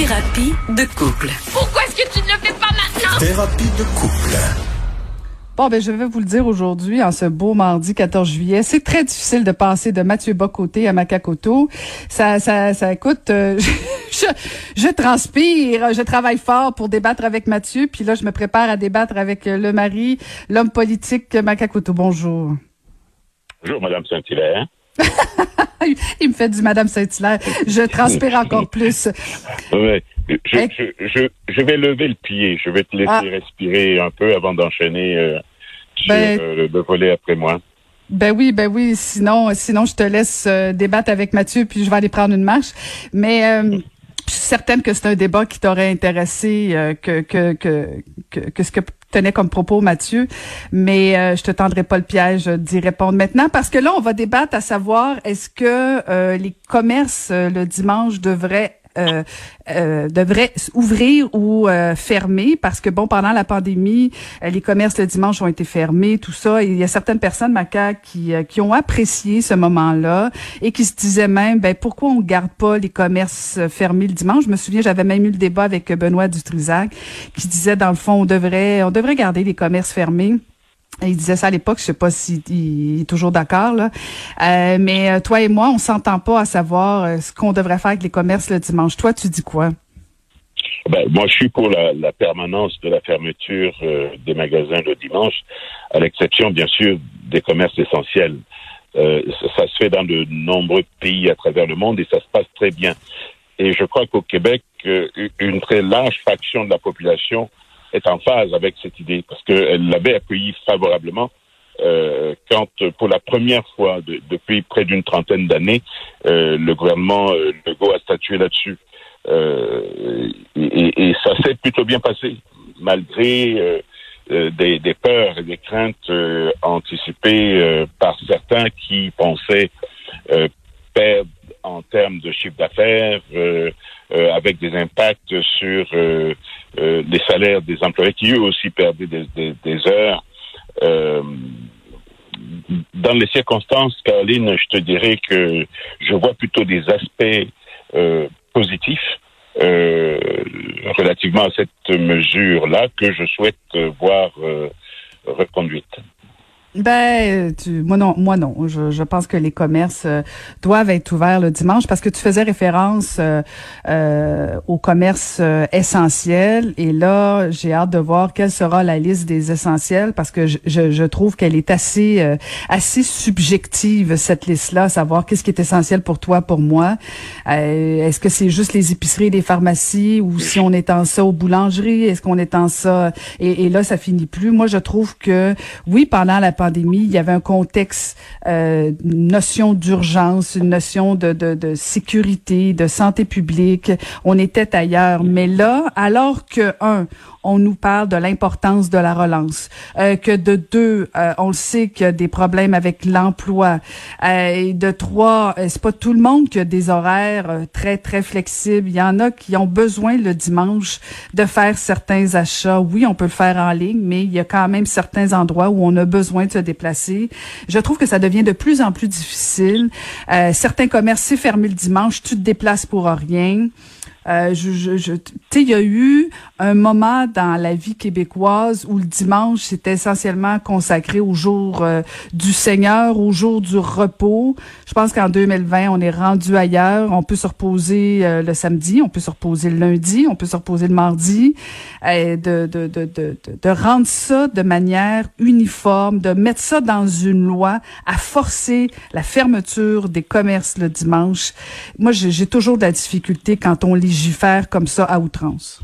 Thérapie de couple. Pourquoi est-ce que tu ne le fais pas maintenant? Thérapie de couple. Bon, ben, je vais vous le dire aujourd'hui, en ce beau mardi 14 juillet. C'est très difficile de passer de Mathieu Bocoté à Macacoto. Ça, ça, ça coûte, euh, je, je transpire, je travaille fort pour débattre avec Mathieu, puis là, je me prépare à débattre avec euh, le mari, l'homme politique Macacoto. Bonjour. Bonjour, Madame Saint-Hilaire. Il me fait du Madame Saint-Hilaire. Je transpire encore plus. Ouais. Je, je, je, je, vais lever le pied. Je vais te laisser Ah. respirer un peu avant d'enchaîner euh, sur Ben- euh, le volet après moi. Ben oui, ben oui. Sinon, sinon, je te laisse euh, débattre avec Mathieu, puis je vais aller prendre une marche. Mais euh, je suis certaine que c'est un débat qui t'aurait intéressé que, que, que, que, que ce que tenait comme propos Mathieu. Mais euh, je te tendrai pas le piège d'y répondre maintenant parce que là, on va débattre à savoir est-ce que euh, les commerces euh, le dimanche devraient euh, euh, devraient ouvrir ou euh, fermer parce que bon pendant la pandémie euh, les commerces le dimanche ont été fermés tout ça. Il y a certaines personnes Maca qui qui ont apprécié ce moment-là et qui se disaient même ben pourquoi on garde pas les commerces fermés le dimanche? Je me souviens j'avais même eu le débat avec Benoît Dutrisac qui disait dans le fond on devrait on devrait garder les commerces fermés Il disait ça à l'époque, je sais pas s'il il est toujours d'accord. Euh, mais euh, toi et moi, on s'entend pas à savoir euh, ce qu'on devrait faire avec les commerces le dimanche. Toi, tu dis quoi? Ben, moi, je suis pour la, permanence de la fermeture des magasins le dimanche, à l'exception, bien sûr, des commerces essentiels. Ça, se fait dans de nombreux pays à travers le monde et ça se passe très bien. Et je crois qu'au Québec, une très large fraction de la population est en phase avec cette idée parce qu'elle l'avait accueillie favorablement euh, quand, pour la première fois de- depuis près d'une trentaine d'années, euh, le gouvernement euh, Legault a statué là-dessus. Euh, et, et- ça s'est plutôt bien passé, malgré euh, euh, des, des peurs et des craintes anticipées par certains qui pensaient perdre en termes de chiffre d'affaires, avec des impacts sur euh, les salaires des employés qui eux aussi perdaient des, des- des heures. Euh, dans les circonstances, Caroline, je te dirais que je vois plutôt des aspects euh, positifs euh, relativement à cette mesure-là que je souhaite euh, voir euh, reconduite. Ben, tu, moi non, moi non. Je, je pense que les commerces euh, doivent être ouverts le dimanche parce que tu faisais référence euh, euh, aux commerces euh, essentiels et là, j'ai hâte de voir quelle sera la liste des essentiels parce que je, je, je trouve qu'elle est assez euh, assez subjective cette liste-là, savoir qu'est-ce qui est essentiel pour toi, pour moi. Euh, Est-ce que c'est juste les épiceries, les pharmacies ou si on étend ça aux boulangeries, est-ce qu'on étend ça? Et, et là ça finit plus. Moi, je trouve que oui, pendant la pandémie, il y avait un contexte, euh, une notion d'urgence, une notion de, de, de sécurité, de santé publique. On était ailleurs. Mais là, alors que, un, on nous parle de l'importance de la relance, euh, que de deux, euh, on le sait qu'il y a des problèmes avec l'emploi, euh, et de trois, euh, c'est pas tout le monde qui a des horaires euh, très très flexibles. Il y en a qui ont besoin le dimanche de faire certains achats. Oui, on peut le faire en ligne, mais il y a quand même certains endroits où on a besoin de se déplacer. Je trouve que ça devient de plus en plus difficile. Euh, certains commerces, c'est fermé le dimanche, tu te déplaces pour rien. Euh, je, je, je- tu sais, il y a eu un moment dans la vie québécoise où le dimanche c'était essentiellement consacré au jour euh, du Seigneur, au jour du repos. Je pense qu'en 2020, on est rendu ailleurs. On peut se reposer euh, le samedi, on peut se reposer le lundi, on peut se reposer le mardi. Euh, de, de, de, de, de, rendre ça de manière uniforme, de mettre ça dans une loi, à forcer la fermeture des commerces le dimanche. Moi, j'ai toujours de la difficulté quand on légifère comme ça à outrance?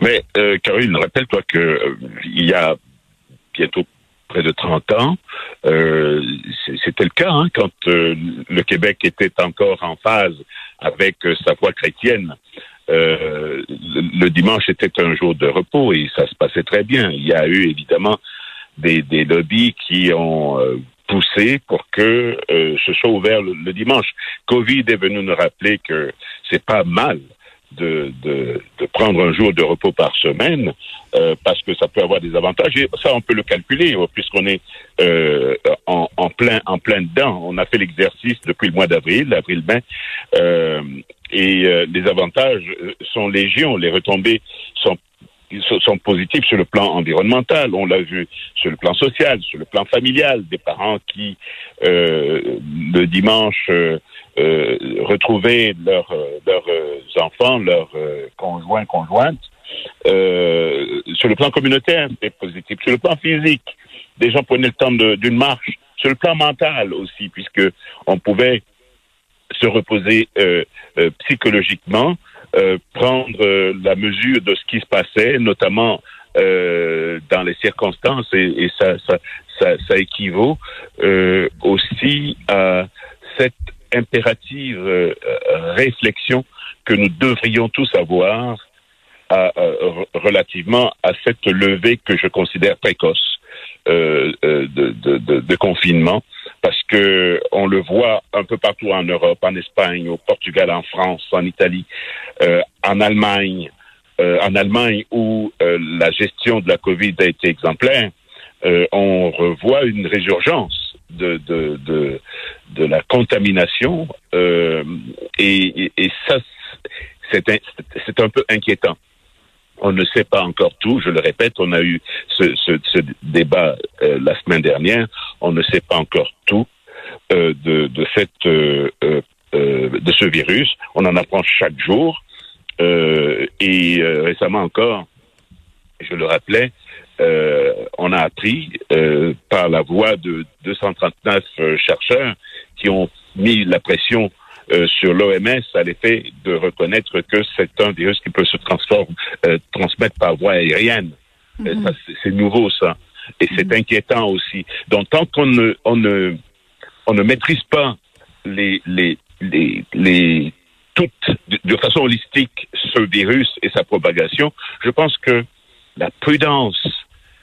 Mais euh, Caroline, rappelle-toi que euh, il y a bientôt près de 30 ans, euh, c'était le cas hein, quand euh, le Québec était encore en phase avec sa foi chrétienne. Le, le dimanche était un jour de repos et ça se passait très bien. Il y a eu évidemment des, des lobbies qui ont poussé pour que euh, ce soit ouvert le, dimanche. Covid est venu nous rappeler que c'est pas mal de, de, prendre un jour de repos par semaine euh, parce que ça peut avoir des avantages et ça on peut le calculer puisqu'on est euh, en, plein en plein dedans. On a fait l'exercice depuis le mois d'avril, avril-mai, euh, et les avantages sont légion. Les retombées sont sont positifs sur le plan environnemental, on l'a vu sur le plan social, sur le plan familial, des parents qui euh, le dimanche euh, euh retrouvaient leurs enfants, leurs conjoints conjointes. sur le plan communautaire, c'est positif. Sur le plan physique, des gens prenaient le temps d'une marche. Sur le plan mental aussi, puisque on pouvait se reposer psychologiquement prendre euh, la mesure de ce qui se passait, notamment euh, dans les circonstances, et, et ça, ça, ça, ça, équivaut euh, aussi à cette impérative réflexion que nous devrions tous avoir à, relativement à cette levée que je considère précoce de, de, de, de, confinement parce que on le voit un peu partout en Europe, en Espagne, au Portugal, en France, en Italie, euh, en Allemagne, euh, en Allemagne où euh, la gestion de la Covid a été exemplaire, on revoit une résurgence de de de, de la contamination et, et, ça c'est c'est un peu inquiétant. On ne sait pas encore tout. Je le répète, on a eu ce, débat la semaine dernière. On ne sait pas encore tout de, de cette de ce virus. On en apprend chaque jour. Euh, et euh, récemment encore, je le rappelais, euh, on a appris par la voix de 239 chercheurs qui ont mis la pression sur l'OMS à l'effet de reconnaître que c'est un virus qui peut se transmettre par voie aérienne. Mm-hmm. C'est nouveau ça. Et c'est mm-hmm. inquiétant aussi. Donc tant qu'on ne, on ne, on ne maîtrise pas les, les, les, les toute, de façon holistique ce virus et sa propagation, je pense que la prudence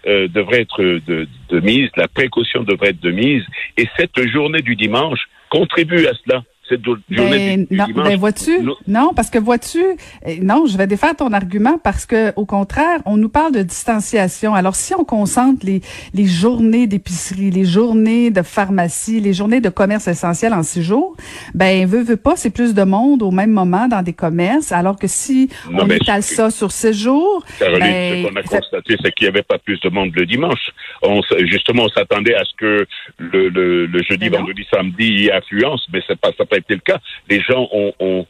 euh, devrait être de, de, mise, la précaution devrait être de mise, et cette journée du dimanche contribue à cela cette journée ben, non, ben vois-tu, non, parce que vois-tu, eh, non, je vais défaire ton argument parce que au contraire, on nous parle de distanciation. Alors si on concentre les les journées d'épicerie, les journées de pharmacie, les journées de commerce essentiel en six jours, ben veut veut pas, c'est plus de monde au même moment dans des commerces. Alors que si on étale ça sur six jours, Caroline, ben, ce qu'on a constaté, c'est qu'il y avait pas plus de monde le dimanche. On, justement, on s'attendait à ce que le, le, le jeudi, ben vendredi, samedi affluence, mais c'est pas ça été le cas. Les gens ont, ont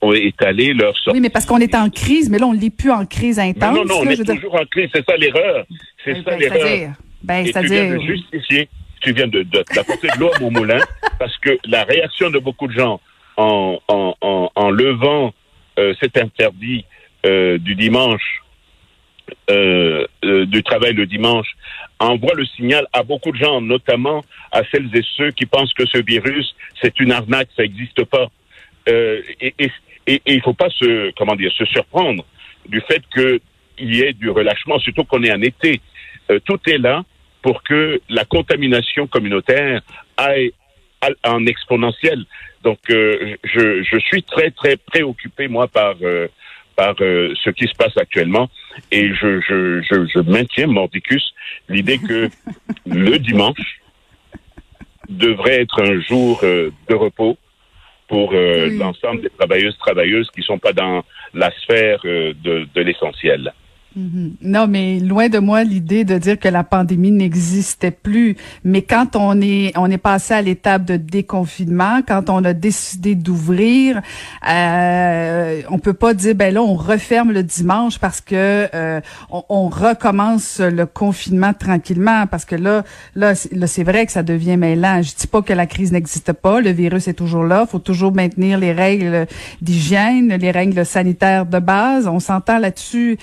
ont étalé leur sortie. Oui, mais parce qu'on est en crise, mais là, on ne l'est plus en crise intense. non, non, on est toujours en crise. C'est ça l'erreur. C'est ça ben, l'erreur. Ben, Et tu viens de justifier, tu viens de, de, d'apporter de l'eau à mon moulin, parce que la réaction de beaucoup de gens en, en, en, en levant euh, cet interdit euh, du dimanche, euh, euh, du travail le dimanche, envoie le signal à beaucoup de gens, notamment à celles et ceux qui pensent que ce virus, c'est une arnaque, ça n'existe pas. Euh, et, il faut pas se, comment dire, se surprendre du fait qu'il y ait du relâchement, surtout qu'on est en été. Tout est là pour que la contamination communautaire aille en exponentiel. Donc, je, suis très, très préoccupé, moi, par par euh, ce qui se passe actuellement. Et je, je, je, je maintiens, Mordicus, l'idée que le dimanche devrait être un jour euh, de repos pour euh, l'ensemble des travailleuses, travailleuses qui ne sont pas dans la sphère de, de l'essentiel. Mhm. Non, mais loin de moi l'idée de dire que la pandémie n'existait plus. Mais quand on est on est passé à l'étape de déconfinement, quand on a décidé d'ouvrir, euh, on peut pas dire ben là on referme le dimanche parce que euh, on, recommence le confinement tranquillement parce que là là c'est vrai que ça devient mêlant. Je dis pas que la crise n'existe pas, le virus est toujours là, faut toujours maintenir les règles d'hygiène, les règles sanitaires de base. On s'entend là-dessus,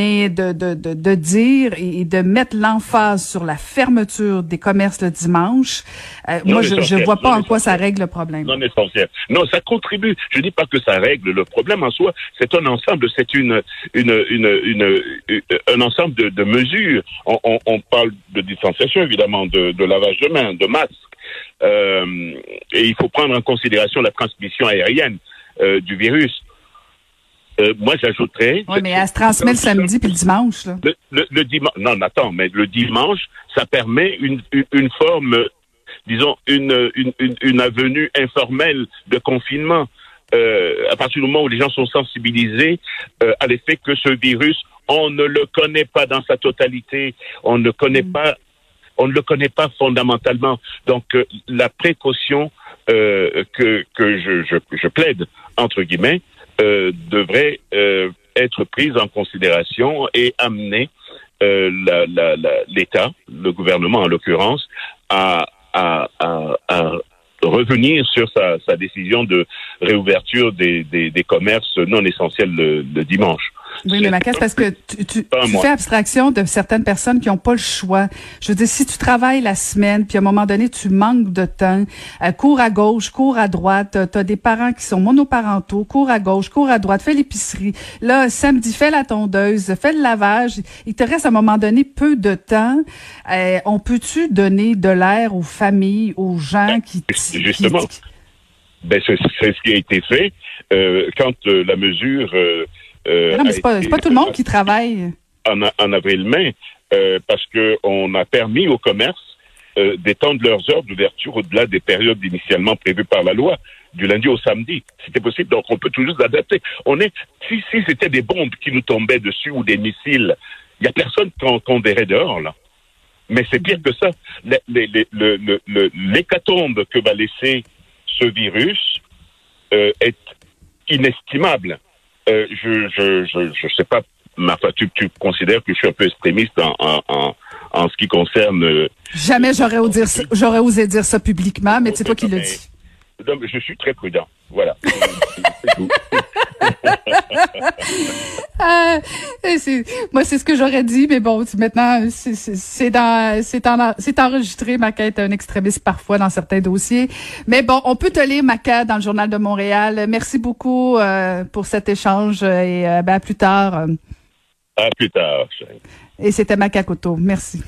mais de, de, de, de dire et, de mettre l'emphase sur la fermeture des commerces le dimanche, euh, moi, je ne vois pas en quoi ça règle le problème. Non essentiel. Non, ça contribue. Je dis pas que ça règle le problème en soi. C'est un ensemble, c'est une, une, une, une, un ensemble de, de mesures. On, on, on, parle de distanciation, évidemment, de, de lavage de mains, de masques. Euh, et il faut prendre en considération la transmission aérienne euh, du virus. Euh, moi, j'ajouterais. Oui, mais elle se transmet le samedi puis le dimanche. Là. Le, le, dimanche. Non, attends, mais le dimanche, ça permet une, une, une forme, disons, une, une, une, avenue informelle de confinement. Euh, à partir du moment où les gens sont sensibilisés euh, à l'effet que ce virus, on ne le connaît pas dans sa totalité, on ne connaît mm. pas, on ne le connaît pas fondamentalement. Donc, la précaution que, que je, je, je, plaide, entre guillemets, devrait euh, être prise en considération et amener euh, l'État, le gouvernement en l'occurrence, à, revenir sur sa, décision de réouverture des commerces non essentiels le, le dimanche. Oui, mais Macasse, parce que tu, tu, fais abstraction de certaines personnes qui n'ont pas le choix. Je veux dire, si tu travailles la semaine, puis à un moment donné, tu manques de temps, euh, cours à gauche, cours à droite, tu as des parents qui sont monoparentaux, cours à gauche, cours à droite, fais l'épicerie. Là, samedi, fais la tondeuse, fais le lavage. Il te reste à un moment donné peu de temps. Euh, on peut-tu donner de l'air aux familles, aux gens ben, qui... Justement. Ben, c'est ce qui a été fait euh, quand euh, la mesure euh, non, mais c'est pas, pas tout le monde qui travaille. En, en avril-mai, euh, parce qu'on a permis au commerce euh, d'étendre leurs heures d'ouverture au-delà des périodes initialement prévues par la loi, du lundi au samedi. C'était possible, donc on peut toujours l'adapter. On est, si, si c'était des bombes qui nous tombaient dessus ou des missiles, il y a personne qu'on verrait dehors, là. Mais c'est pire que ça. L'hécatombe que va laisser ce virus euh, est inestimable. Euh, je, je, je, je, sais pas, ma tu, tu considères que je suis un peu extrémiste en, en, en, en ce qui concerne. Euh, Jamais j'aurais osé, dire, j'aurais osé dire ça publiquement, mais c'est toi qui le dis. Non, je suis très prudent. Voilà. ah, moi, c'est ce que j'aurais dit, mais bon, maintenant, c'est enregistré, Maca est un extrémiste parfois dans certains dossiers. Mais bon, on peut te lire, Maca, dans le Journal de Montréal. Merci beaucoup euh, pour cet échange et euh, ben, à plus tard. À plus tard. Et c'était Maca Koto. Merci.